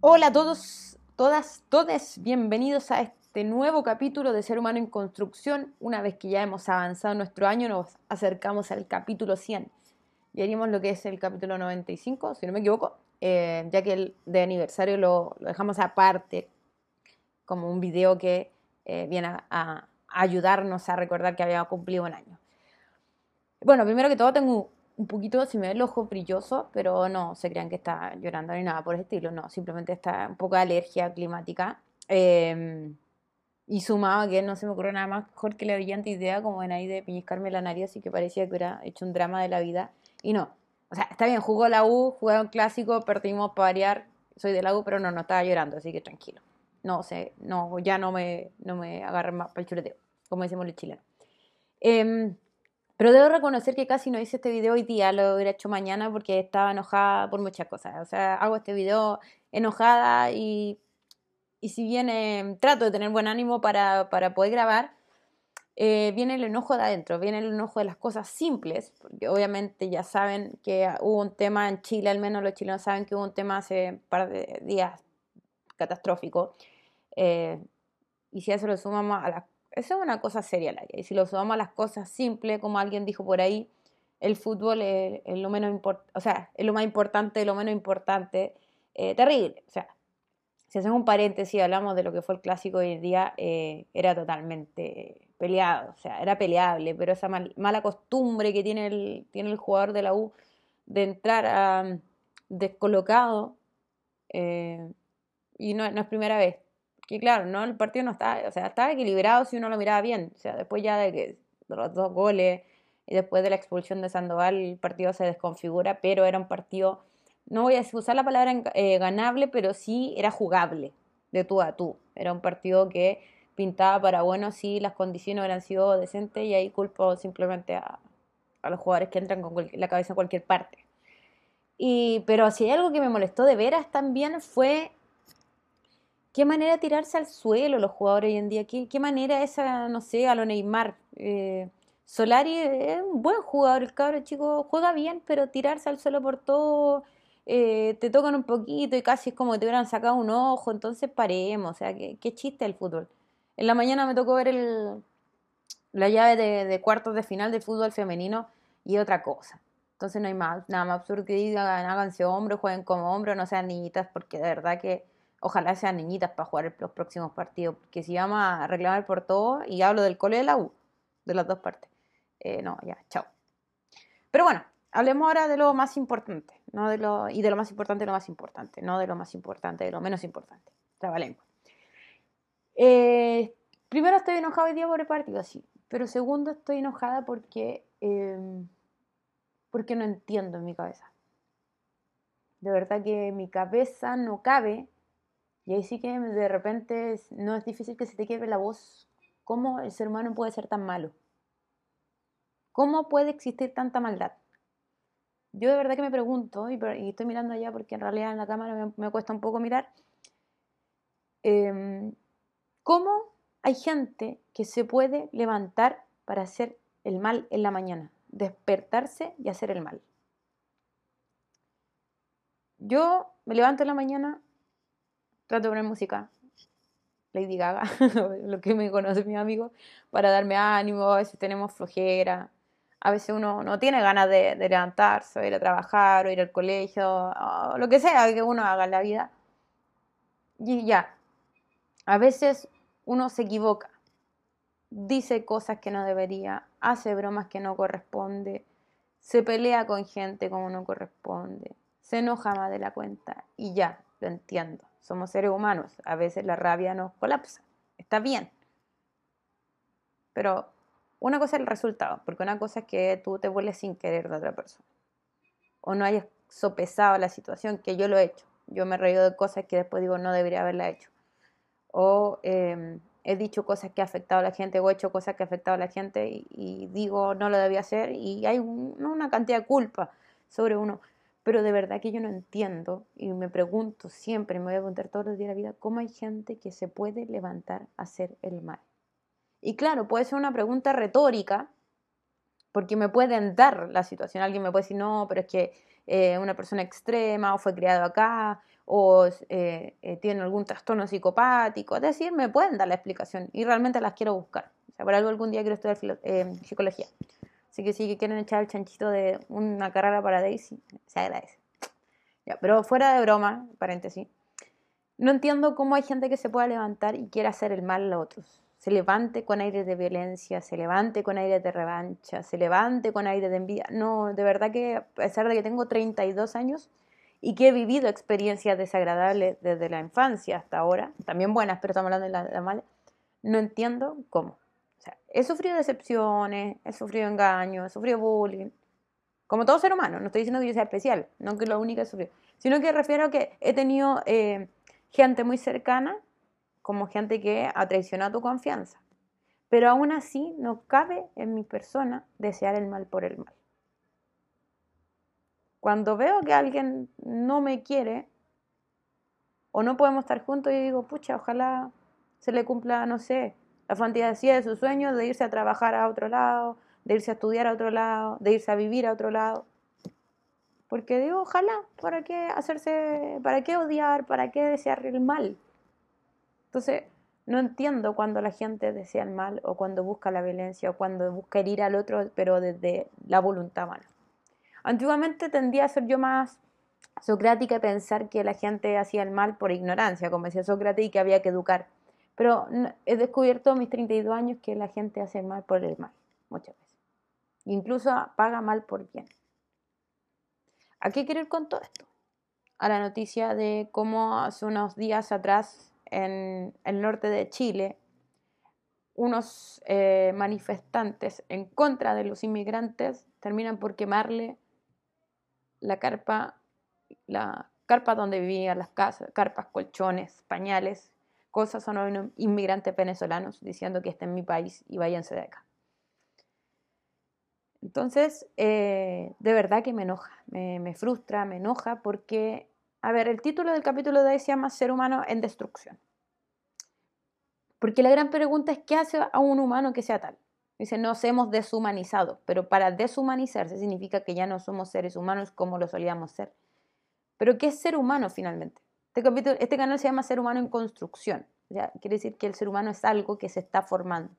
Hola a todos, todas, todes, bienvenidos a este nuevo capítulo de Ser Humano en Construcción. Una vez que ya hemos avanzado nuestro año, nos acercamos al capítulo 100 y haríamos lo que es el capítulo 95, si no me equivoco, eh, ya que el de aniversario lo, dejamos aparte como un video que eh, viene a, ayudarnos a recordar que había cumplido un año. Bueno, primero que todo tengo un poquito, si me ve el ojo brilloso, pero no se crean que está llorando ni nada por el estilo, no, simplemente está un poco de alergia climática. Em, y sumaba que no se me ocurrió nada más mejor que la brillante idea como en ahí de piñiscarme la nariz, así que parecía que hubiera hecho un drama de la vida. Y no, o sea, está bien, jugó la U, jugué un clásico, perdimos para variar, soy de la U, pero no, no estaba llorando, así que tranquilo. No sé, no, ya no me, no me agarren más para el chuleteo, como decimos los chilenos. Eh, pero debo reconocer que casi no hice este video hoy día, lo hubiera hecho mañana porque estaba enojada por muchas cosas. O sea, hago este video enojada y, y si bien eh, trato de tener buen ánimo para, para poder grabar, eh, viene el enojo de adentro, viene el enojo de las cosas simples, porque obviamente ya saben que hubo un tema en Chile, al menos los chilenos saben que hubo un tema hace un par de días catastrófico. Eh, y si a eso lo sumamos a las eso es una cosa seria, la Y si lo sumamos a las cosas simples, como alguien dijo por ahí, el fútbol es, lo menos o sea, es lo más importante lo menos importante. Eh, terrible. O sea, si hacemos un paréntesis, hablamos de lo que fue el clásico hoy en día, eh, era totalmente peleado, o sea, era peleable, pero esa mala costumbre que tiene el, tiene el jugador de la U de entrar descolocado, eh, y no, no es primera vez, que claro, no el partido no estaba, o sea, estaba equilibrado si uno lo miraba bien. O sea, después ya de que los dos goles y después de la expulsión de Sandoval, el partido se desconfigura, pero era un partido, no voy a usar la palabra eh, ganable, pero sí era jugable de tú a tú. Era un partido que pintaba para bueno si las condiciones hubieran sido decentes y ahí culpo simplemente a, a los jugadores que entran con la cabeza en cualquier parte. Y, pero si hay algo que me molestó de veras también fue qué manera tirarse al suelo los jugadores hoy en día, qué, qué manera esa, no sé, a lo Neymar. Eh, Solari es un buen jugador, el cabro chico juega bien, pero tirarse al suelo por todo, eh, te tocan un poquito y casi es como que te hubieran sacado un ojo, entonces paremos, o sea, qué, qué chiste el fútbol. En la mañana me tocó ver el, la llave de, de, cuartos de final del fútbol femenino y otra cosa. Entonces no hay más, nada más absurdo que digan, háganse hombros, jueguen como hombros, no sean niñitas, porque de verdad que ojalá sean niñitas para jugar los próximos partidos, porque si vamos a reclamar por todo, y hablo del cole de la U, de las dos partes, eh, no, ya, chao. Pero bueno, hablemos ahora de lo más importante, no de lo, y de lo más importante lo más importante, no de lo más importante de lo menos importante. Trabalengua. Eh, primero estoy enojado hoy día por el partido, sí, pero segundo estoy enojada porque, em, porque no entiendo en mi cabeza. De verdad que mi cabeza no cabe y ahí sí que de repente no es difícil que se te quiebre la voz. ¿Cómo el ser humano puede ser tan malo? ¿Cómo puede existir tanta maldad? Yo de verdad que me pregunto, y, estoy mirando allá porque en realidad en la cámara me, cuesta un poco mirar, em, ¿cómo hay gente que se puede levantar para hacer el mal en la mañana? Despertarse y hacer el mal. Yo me levanto en la mañana trato de poner música, Lady Gaga, lo que me conoce mi amigo, para darme ánimo, a veces tenemos flojera, a veces uno no tiene ganas de, levantarse, o ir a trabajar, o ir al colegio, o lo que sea que uno haga en la vida. Y ya, a veces uno se equivoca, dice cosas que no debería, hace bromas que no corresponde, se pelea con gente como no corresponde, se enoja más de la cuenta y ya, lo entiendo. Somos seres humanos. A veces la rabia nos colapsa. Está bien. Pero una cosa es el resultado, porque una cosa es que tú te vuelves sin querer de otra persona. O no hayas sopesado la situación, que yo lo he hecho. Yo me he reído de cosas que después digo no debería haberla hecho. O em, he dicho cosas que han afectado a la gente o he hecho cosas que han afectado a la gente y, digo no lo debía hacer y hay una cantidad de culpa sobre uno. Pero de verdad que yo no entiendo y me pregunto siempre, me voy a preguntar todos los días de la vida, ¿cómo hay gente que se puede levantar a hacer el mal? Y claro, puede ser una pregunta retórica, porque me pueden dar la situación. Alguien me puede decir, no, pero es que eh, una persona extrema, o fue criado acá, o eh, eh, tienen algún trastorno psicopático. Es decir, me pueden dar la explicación y realmente las quiero buscar. O por algo algún día quiero estudiar psicología. Así que si quieren echar el chanchito de una carrera para Daisy, se agradece. Ya, pero fuera de broma, paréntesis, no entiendo cómo hay gente que se pueda levantar y quiera hacer el mal a otros. Se levante con aire de violencia, se levante con aire de revancha, se levante con aire de envidia. No, de verdad que a pesar de que tengo 32 años, y que he vivido experiencias desagradables desde la infancia hasta ahora, también buenas, pero estamos hablando de las malas, no entiendo cómo. He sufrido decepciones, he sufrido engaños, he sufrido bullying, como todo ser humano, no estoy diciendo que yo sea especial, no que lo único he sufrido, sino que refiero a que he tenido eh, gente muy cercana, como gente que ha traicionado tu confianza. Pero aún así no cabe en mi persona desear el mal por el mal. Cuando veo que alguien no me quiere o no podemos estar juntos, yo digo, pucha, ojalá se le cumpla, no sé, la fantasía de sus sueños de irse a trabajar a otro lado, de irse a estudiar a otro lado, de irse a vivir a otro lado. Porque digo, ojalá, ¿para qué hacerse, para qué odiar, para qué desear el mal? Entonces, no entiendo cuando la gente desea el mal o cuando busca la violencia o cuando busca herir al otro, pero desde la voluntad mala. Antiguamente tendía a ser yo más socrática y pensar que la gente hacía el mal por ignorancia, como decía Sócrates, y que había que educar. Pero he descubierto en mis 32 años que la gente hace mal por el mal, muchas veces. Incluso paga mal por bien. ¿A qué quiero ir con todo esto? A la noticia de cómo hace unos días atrás en el norte de Chile, unos eh, manifestantes en contra de los inmigrantes terminan por quemarle la carpa, la carpa donde vivían las casas, carpas, colchones, pañales, cosas son unos inmigrantes venezolanos diciendo que está en mi país y váyanse de acá. Entonces, eh, de verdad que me enoja, me, frustra, me enoja porque, a ver, el título del capítulo de hoy se llama Ser humano en destrucción. Porque la gran pregunta es, ¿qué hace a un humano que sea tal? Dice, nos hemos deshumanizado, pero para deshumanizarse significa que ya no somos seres humanos como lo solíamos ser. Pero ¿qué es ser humano finalmente? Este, este canal se llama Ser humano en construcción. quiere decir que el ser humano es algo que se está formando.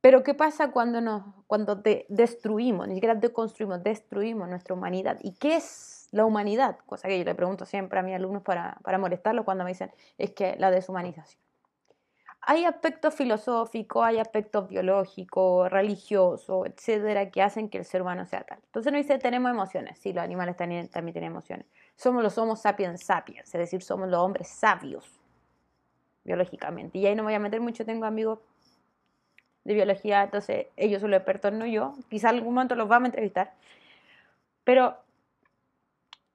Pero ¿qué pasa cuando, nos, cuando destruimos, ni siquiera deconstruimos, destruimos nuestra humanidad? ¿Y qué es la humanidad? Cosa que yo le pregunto siempre a mis alumnos para, para molestarlos cuando me dicen, es que la deshumanización hay aspectos filosóficos, hay aspectos biológicos, religiosos, etcétera, que hacen que el ser humano sea tal. Entonces no dice, tenemos emociones. Sí, los animales también, tienen emociones. Somos los Homo sapiens sapiens, es decir, somos los hombres sabios, biológicamente. Y ahí no me voy a meter mucho, tengo amigos de biología, entonces ellos son los expertos, no yo. Quizá algún momento los vamos a entrevistar. Pero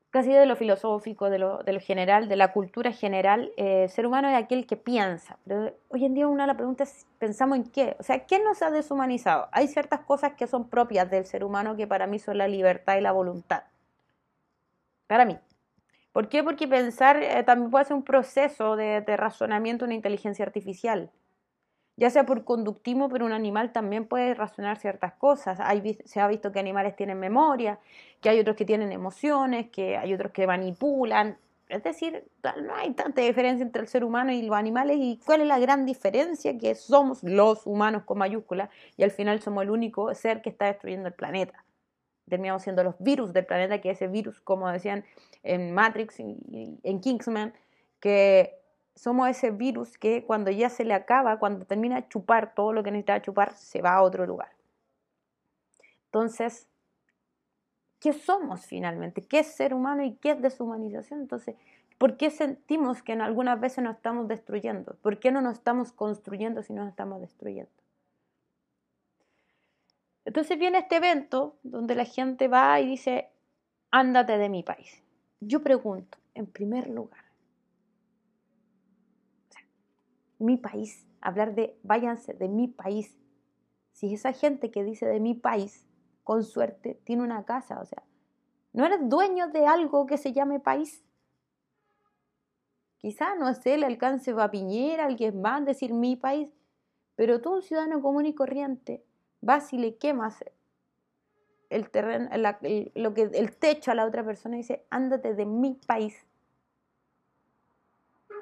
casi de lo filosófico, de lo, general, de la cultura general, eh, ser humano es aquel que piensa. Pero hoy en día una de las preguntas es, ¿pensamos en qué? O sea, ¿qué nos ha deshumanizado? Hay ciertas cosas que son propias del ser humano que para mí son la libertad y la voluntad. Para mí. ¿Por qué? Porque pensar eh, también puede ser un proceso de, de razonamiento, una inteligencia artificial ya sea por conductismo, pero un animal también puede razonar ciertas cosas. se ha visto que animales tienen memoria, que hay otros que tienen emociones, que hay otros que manipulan. Es decir, no hay tanta diferencia entre el ser humano y los animales. ¿Y cuál es la gran diferencia? Que somos los humanos con mayúscula y al final somos el único ser que está destruyendo el planeta. Terminamos siendo los virus del planeta, que ese virus, como decían en Matrix y en Kingsman, que somos ese virus que cuando ya se le acaba, cuando termina de chupar todo lo que necesita chupar, se va a otro lugar. Entonces, ¿qué somos finalmente? ¿Qué es ser humano y qué es deshumanización? Entonces, ¿por qué sentimos que en algunas veces nos estamos destruyendo? ¿Por qué no nos estamos construyendo si nos estamos destruyendo? Entonces viene este evento donde la gente va y dice, ándate de mi país. Yo pregunto, en primer lugar, mi país, hablar de váyanse de mi país. Si esa gente que dice de mi país, con suerte, tiene una casa, o sea, no eres dueño de algo que se llame país. Quizá, no sé, le alcance a Piñera, alguien más, decir mi país, pero tú, un ciudadano común y corriente, vas y le quemas el terreno, lo que, el techo a la otra persona y dice, ándate de mi país.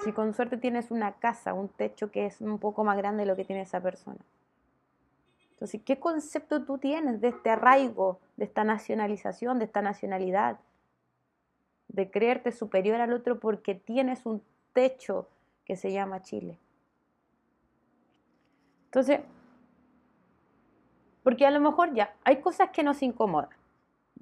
Si con suerte tienes una casa, un techo que es un poco más grande de lo que tiene esa persona. Entonces, ¿qué concepto tú tienes de este arraigo, de esta nacionalización, de esta nacionalidad? De creerte superior al otro porque tienes un techo que se llama Chile. Entonces, porque a lo mejor ya, hay cosas que nos incomodan.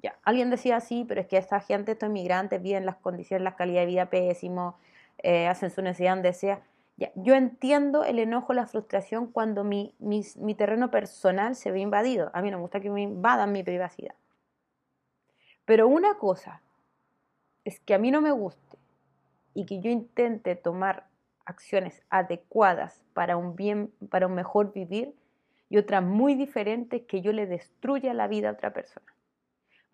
Ya, alguien decía sí, pero es que esta gente, estos inmigrantes, viven las condiciones, la calidad de vida pésimo, eh, hacen su necesidad donde sea. Ya, yo entiendo el enojo, la frustración cuando mi, mi terreno personal se ve invadido. A mí no me gusta que me invadan mi privacidad. Pero una cosa es que a mí no me guste y que yo intente tomar acciones adecuadas para un bien, para un mejor vivir, y otra muy diferente que yo le destruya la vida a otra persona.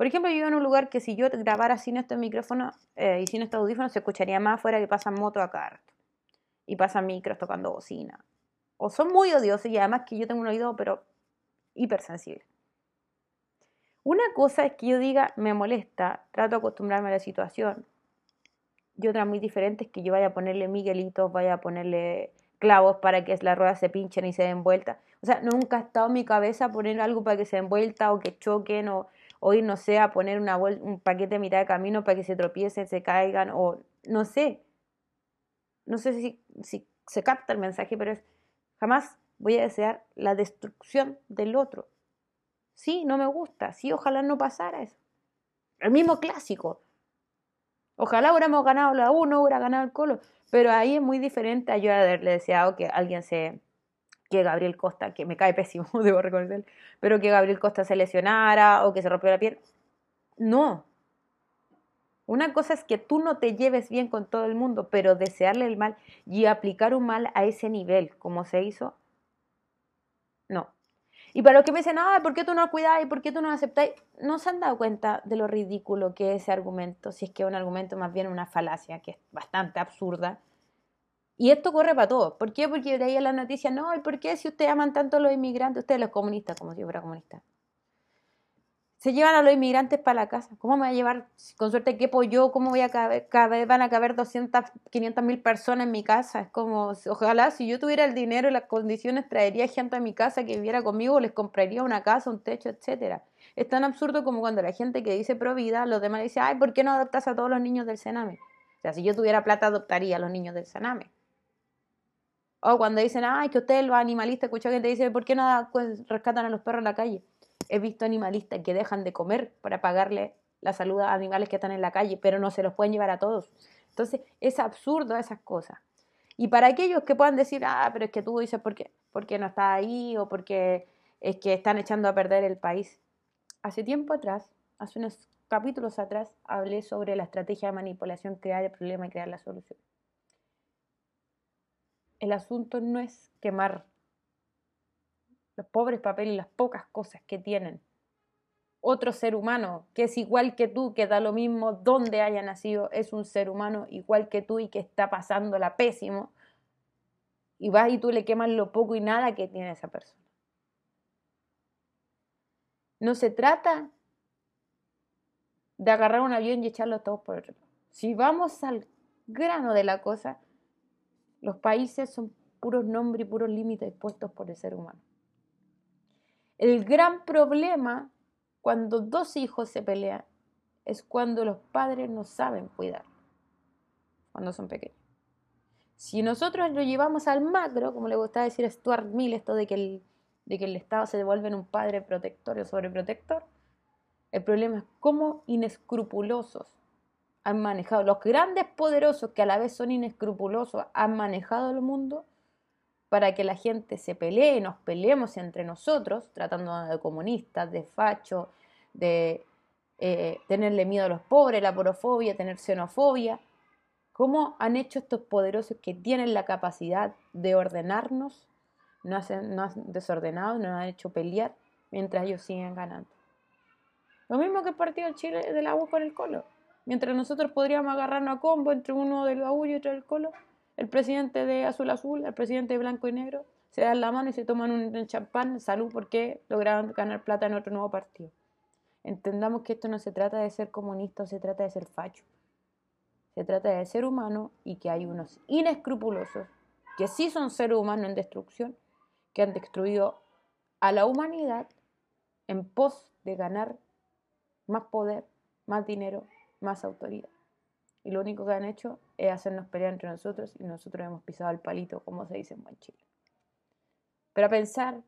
Por ejemplo, yo vivo en un lugar que si yo grabara sin este micrófono eh, y sin este audífono se escucharía más afuera que pasan motos acá y pasan micros tocando bocina. O son muy odiosos y además que yo tengo un oído pero hipersensible. Una cosa es que yo diga me molesta, trato de acostumbrarme a la situación, y otra muy diferente es que yo vaya a ponerle miguelitos, vaya a ponerle clavos para que la rueda se pinchen y se den vuelta. O sea, nunca ha estado en mi cabeza poner algo para que se den vuelta o que choquen o, o ir, no sé, a poner una un paquete a mitad de camino para que se tropiecen, se caigan o no sé. No sé si, si se capta el mensaje, pero es, jamás voy a desear la destrucción del otro. Sí, no me gusta. Sí, ojalá no pasara eso. El mismo clásico. Ojalá hubiéramos ganado la 1, hubiera ganado el Colo. Pero ahí es muy diferente a yo haberle deseado que alguien se. Que Gabriel Costa, que me cae pésimo, debo reconocer, pero que Gabriel Costa se lesionara o que se rompió la piel. No. Una cosa es que tú no te lleves bien con todo el mundo, pero desearle el mal y aplicar un mal a ese nivel, como se hizo, no. Y para los que me dicen, ah, ¿por qué tú no cuidáis? ¿Por qué tú no aceptáis? No se han dado cuenta de lo ridículo que es ese argumento, si es que es un argumento más bien una falacia, que es bastante absurda. Y esto corre para todos. ¿Por qué? Porque de ahí la noticia, no, ¿y por qué si ustedes aman tanto a los inmigrantes, ustedes los comunistas, como si fuera comunista? se llevan a los inmigrantes para la casa. ¿Cómo me voy a llevar? Con suerte quepo yo, ¿cómo voy a caber? van a caber 200, 500 mil personas en mi casa. Es como, ojalá si yo tuviera el dinero y las condiciones, traería gente a mi casa que viviera conmigo, les compraría una casa, un techo, etcétera. Es tan absurdo como cuando la gente que dice pro vida, los demás dicen, ay, ¿por qué no adoptas a todos los niños del Sename? O sea, si yo tuviera plata, adoptaría a los niños del Sename. O cuando dicen, ay, que ustedes los animalistas, escucha que te dice, ¿por qué no pues, rescatan a los perros en la calle? He visto animalistas que dejan de comer para pagarle la salud a animales que están en la calle, pero no se los pueden llevar a todos. Entonces, es absurdo esas cosas. Y para aquellos que puedan decir, ah, pero es que tú dices, ¿por qué? Porque no está ahí o porque es que están echando a perder el país. Hace tiempo atrás, hace unos capítulos atrás, hablé sobre la estrategia de manipulación, crear el problema y crear la solución. El asunto no es quemar los pobres papeles y las pocas cosas que tienen. Otro ser humano que es igual que tú, que da lo mismo donde haya nacido, es un ser humano igual que tú y que está pasándola pésimo. Y vas y tú le quemas lo poco y nada que tiene esa persona. No se trata de agarrar un avión y echarlo todos por otro lado. Si vamos al grano de la cosa, los países son puros nombres y puros límites puestos por el ser humano. El gran problema cuando dos hijos se pelean es cuando los padres no saben cuidar, cuando son pequeños. Si nosotros lo llevamos al macro, como le gusta decir Stuart Mill, esto de que el, de que el Estado se devuelve en un padre protector o sobreprotector, el problema es cómo inescrupulosos han manejado, los grandes poderosos que a la vez son inescrupulosos, han manejado el mundo para que la gente se pelee, nos peleemos entre nosotros, tratando de comunistas, de fachos, de eh, tenerle miedo a los pobres, la porofobia, tener xenofobia. ¿Cómo han hecho estos poderosos que tienen la capacidad de ordenarnos, no, hacen, no han desordenado, no han hecho pelear mientras ellos siguen ganando? Lo mismo que el partido del Chile de la U con el Colo. Mientras nosotros podríamos agarrarnos a combo entre uno del U y otro del Colo, el presidente de Azul Azul, el presidente de Blanco y Negro, se dan la mano y se toman un champán, salud, porque lograron ganar plata en otro nuevo partido. Entendamos que esto no se trata de ser comunista, se trata de ser facho. Se trata del ser humano y que hay unos inescrupulosos que sí son seres humanos en destrucción, que han destruido a la humanidad en pos de ganar más poder, más dinero, más autoridad. Y lo único que han hecho es hacernos pelear entre nosotros y nosotros hemos pisado el palito, como se dice en buen Chile. Pero a pensar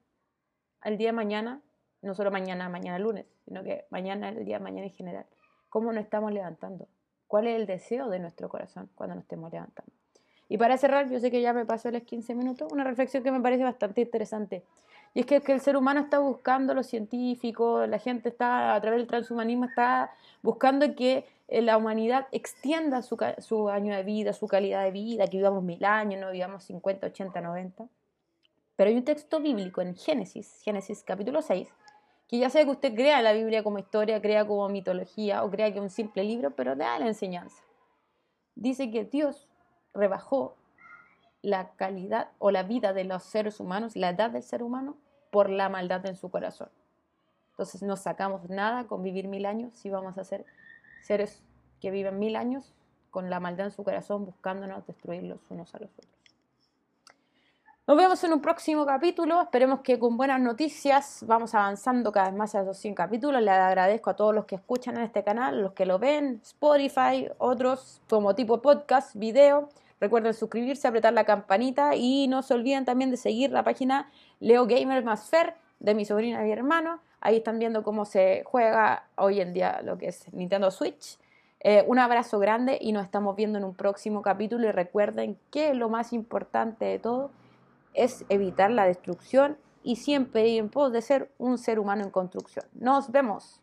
al día de mañana, no solo mañana, mañana lunes, sino que mañana, el día de mañana en general, ¿cómo nos estamos levantando? ¿Cuál es el deseo de nuestro corazón cuando nos estemos levantando? Y para cerrar, yo sé que ya me pasé los 15 minutos, una reflexión que me parece bastante interesante. Y es que, que, el ser humano está buscando, los científicos, la gente está, a través del transhumanismo, está buscando que eh, la humanidad extienda su, su, año de vida, su calidad de vida, que vivamos mil años, no vivamos 50, 80, 90. Pero hay un texto bíblico en Génesis, Génesis capítulo 6, que ya sea que usted crea la Biblia como historia, crea como mitología o crea que es un simple libro, pero da la enseñanza. Dice que Dios rebajó la calidad o la vida de los seres humanos, la edad del ser humano, por la maldad en su corazón. Entonces no sacamos nada con vivir mil años si vamos a ser seres que viven mil años con la maldad en su corazón buscándonos destruir los unos a los otros. Nos vemos en un próximo capítulo. Esperemos que con buenas noticias vamos avanzando cada vez más a los 100 capítulos. Les agradezco a todos los que escuchan en este canal, los que lo ven, Spotify, otros como tipo podcast, video. Recuerden suscribirse, apretar la campanita y no se olviden también de seguir la página Leo Gamer más Fer de mi sobrina y mi hermano. Ahí están viendo cómo se juega hoy en día lo que es Nintendo Switch. Eh, un abrazo grande y nos estamos viendo en un próximo capítulo y recuerden que lo más importante de todo es evitar la destrucción y siempre ir en pos de ser un ser humano en construcción. Nos vemos.